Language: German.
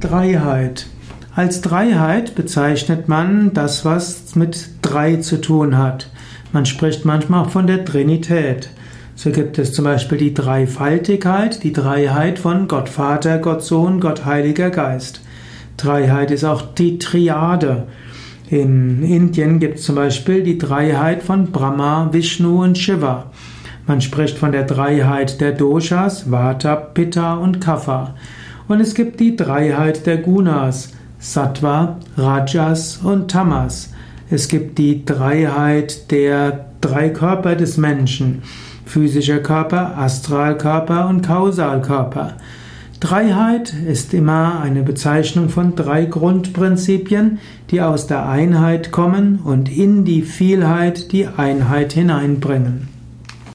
Dreiheit. Als Dreiheit bezeichnet man das, was mit drei zu tun hat. Man spricht manchmal auch von der Trinität. So gibt es zum Beispiel die Dreifaltigkeit, die Dreiheit von Gott Vater, Gott Sohn, Gott Heiliger Geist. Dreiheit ist auch die Triade. In Indien gibt es zum Beispiel die Dreiheit von Brahma, Vishnu und Shiva. Man spricht von der Dreiheit der Doshas, Vata, Pitta und Kapha. Und es gibt die Dreiheit der Gunas, Sattva, Rajas und Tamas. Es gibt die Dreiheit der drei Körper des Menschen, physischer Körper, Astralkörper und Kausalkörper. Dreiheit ist immer eine Bezeichnung von drei Grundprinzipien, die aus der Einheit kommen und in die Vielheit die Einheit hineinbringen.